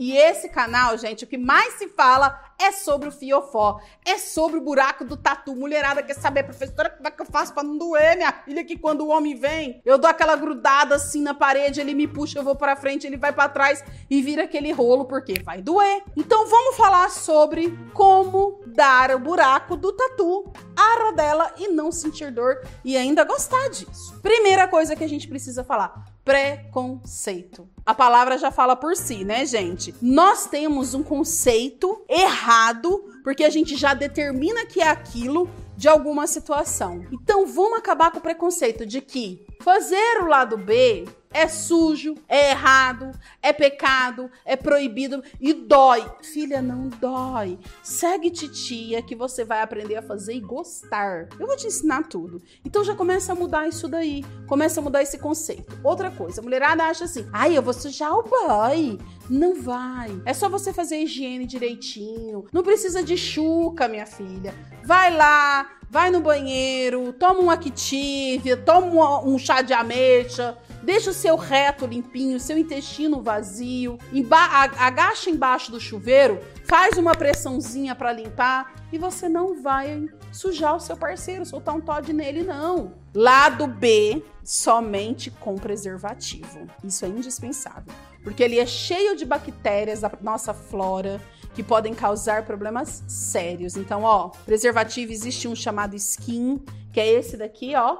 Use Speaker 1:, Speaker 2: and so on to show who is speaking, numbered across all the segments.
Speaker 1: E esse canal, gente, o que mais se fala é sobre o fiofó, é sobre o buraco do tatu. Mulherada quer saber, professora, como é que eu faço pra não doer, minha filha? Que quando o homem vem, eu dou aquela grudada assim na parede, ele me puxa, eu vou pra frente, ele vai para trás e vira aquele rolo, porque vai doer. Então vamos falar sobre como dar o buraco do tatu à rodela e não sentir dor e ainda gostar disso. Primeira coisa que a gente precisa falar preconceito. A palavra já fala por si, né, gente? Nós temos um conceito errado porque a gente já determina que é aquilo de alguma situação. Então vamos acabar com o preconceito de que fazer o lado B é sujo, é errado, é pecado, é proibido e dói. Filha, não dói. Segue titia que você vai aprender a fazer e gostar. Eu vou te ensinar tudo. Então já começa a mudar isso daí. Começa a mudar esse conceito. Outra coisa, a mulherada acha assim: ai, eu vou sujar o boy. Não vai. É só você fazer a higiene direitinho. Não precisa de chuca, minha filha. Vai lá, vai no banheiro, toma um Activia, toma um chá de ameixa, deixa o seu reto limpinho, seu intestino vazio, emba agacha embaixo do chuveiro, faz uma pressãozinha para limpar e você não vai sujar o seu parceiro, soltar um Todd nele, não. Lado B, somente com preservativo. Isso é indispensável, porque ele é cheio de bactérias da nossa flora que podem causar problemas sérios. Então, ó, preservativo existe um chamado Skin, que é esse daqui, ó,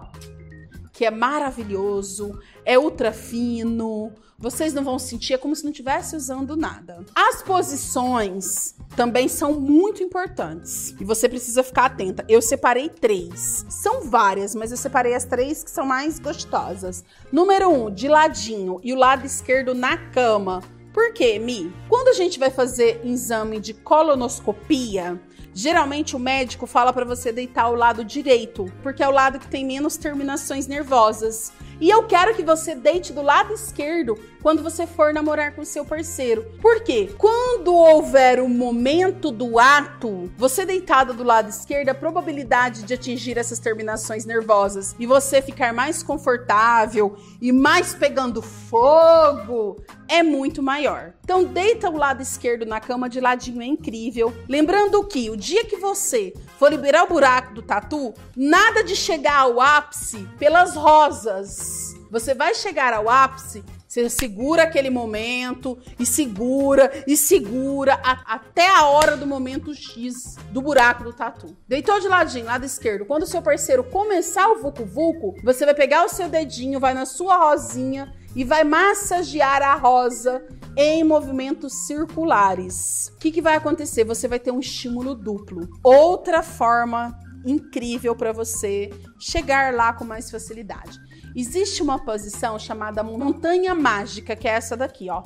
Speaker 1: que é maravilhoso, é ultra fino. Vocês não vão sentir, é como se não estivesse usando nada. As posições também são muito importantes e você precisa ficar atenta. Eu separei três. São várias, mas eu separei as três que são mais gostosas. Número um, de ladinho e o lado esquerdo na cama. Por quê, Mi? Quando a gente vai fazer exame de colonoscopia, geralmente o médico fala para você deitar o lado direito, porque é o lado que tem menos terminações nervosas. E eu quero que você deite do lado esquerdo quando você for namorar com seu parceiro. Por quê? Quando houver o momento do ato, você deitada do lado esquerdo, a probabilidade de atingir essas terminações nervosas e você ficar mais confortável e mais pegando fogo é muito maior. Então deita o lado esquerdo na cama de ladinho é incrível. Lembrando que o dia que você for liberar o buraco do tatu, nada de chegar ao ápice pelas rosas. Você vai chegar ao ápice você segura aquele momento e segura e segura a, até a hora do momento X do buraco do tatu. Deitou de ladinho, lado esquerdo. Quando o seu parceiro começar o vucu vucu, você vai pegar o seu dedinho, vai na sua rosinha e vai massagear a rosa em movimentos circulares. O que, que vai acontecer? Você vai ter um estímulo duplo. Outra forma incrível para você chegar lá com mais facilidade. Existe uma posição chamada montanha mágica, que é essa daqui, ó.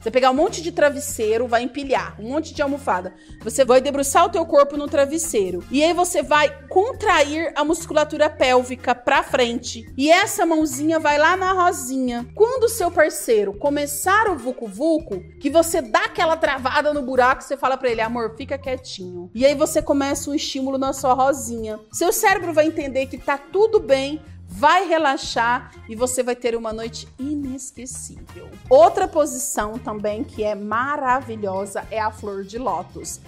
Speaker 1: Você pegar um monte de travesseiro, vai empilhar, um monte de almofada. Você vai debruçar o teu corpo no travesseiro. E aí você vai contrair a musculatura pélvica pra frente. E essa mãozinha vai lá na rosinha. Quando o seu parceiro começar o vucu vucu, que você dá aquela travada no buraco, você fala para ele: "Amor, fica quietinho". E aí você começa um estímulo na sua rosinha. Seu cérebro vai entender que tá tudo bem, vai relaxar e você vai ter uma noite inesquecível. Outra posição também que é maravilhosa é a flor de lótus.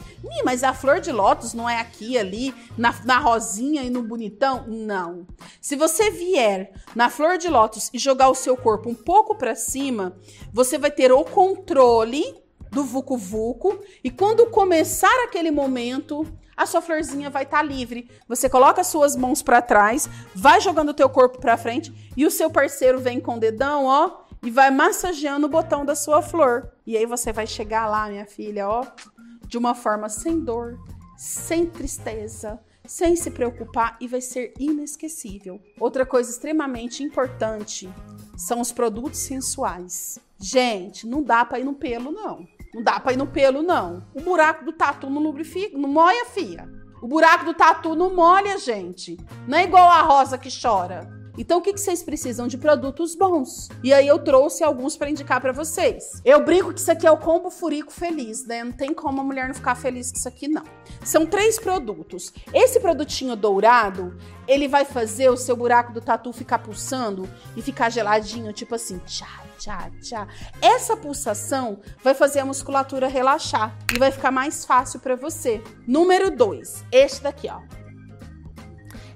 Speaker 1: Mas a flor de lótus não é aqui, ali, na, na rosinha e no bonitão? Não. Se você vier na flor de lótus e jogar o seu corpo um pouco para cima, você vai ter o controle do Vucu Vucu e quando começar aquele momento, a sua florzinha vai estar tá livre. Você coloca as suas mãos para trás, vai jogando o teu corpo para frente e o seu parceiro vem com o dedão, ó, e vai massageando o botão da sua flor. E aí você vai chegar lá, minha filha, ó, de uma forma sem dor, sem tristeza, sem se preocupar e vai ser inesquecível. Outra coisa extremamente importante são os produtos sensuais. Gente, não dá para ir no pelo não. Não dá pra ir no pelo, não. O buraco do tatu não lubrifica, não molha, fia. O buraco do tatu não molha, gente. Não é igual a rosa que chora. Então o que, que vocês precisam de produtos bons? E aí eu trouxe alguns para indicar para vocês. Eu brinco que isso aqui é o combo furico feliz, né? Não tem como a mulher não ficar feliz com isso aqui não. São três produtos. Esse produtinho dourado, ele vai fazer o seu buraco do tatu ficar pulsando e ficar geladinho, tipo assim, tchá, tchá, tchá. Essa pulsação vai fazer a musculatura relaxar e vai ficar mais fácil para você. Número dois, este daqui, ó.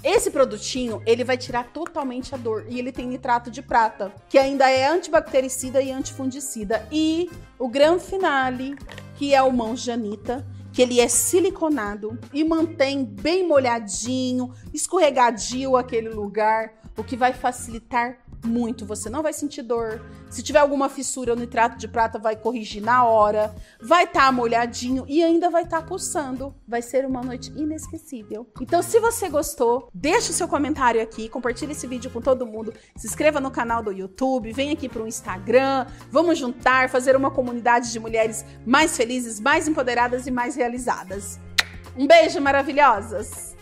Speaker 1: Esse produtinho, ele vai tirar totalmente a dor e ele tem nitrato de prata, que ainda é antibactericida e antifungicida. E o grande finale, que é o mão janita, que ele é siliconado e mantém bem molhadinho, escorregadio aquele lugar, o que vai facilitar muito, você não vai sentir dor. Se tiver alguma fissura, o nitrato de prata vai corrigir na hora, vai estar tá molhadinho e ainda vai estar tá pulsando. Vai ser uma noite inesquecível. Então, se você gostou, deixa o seu comentário aqui, compartilhe esse vídeo com todo mundo, se inscreva no canal do YouTube, vem aqui para o Instagram, vamos juntar, fazer uma comunidade de mulheres mais felizes, mais empoderadas e mais realizadas. Um beijo, maravilhosas!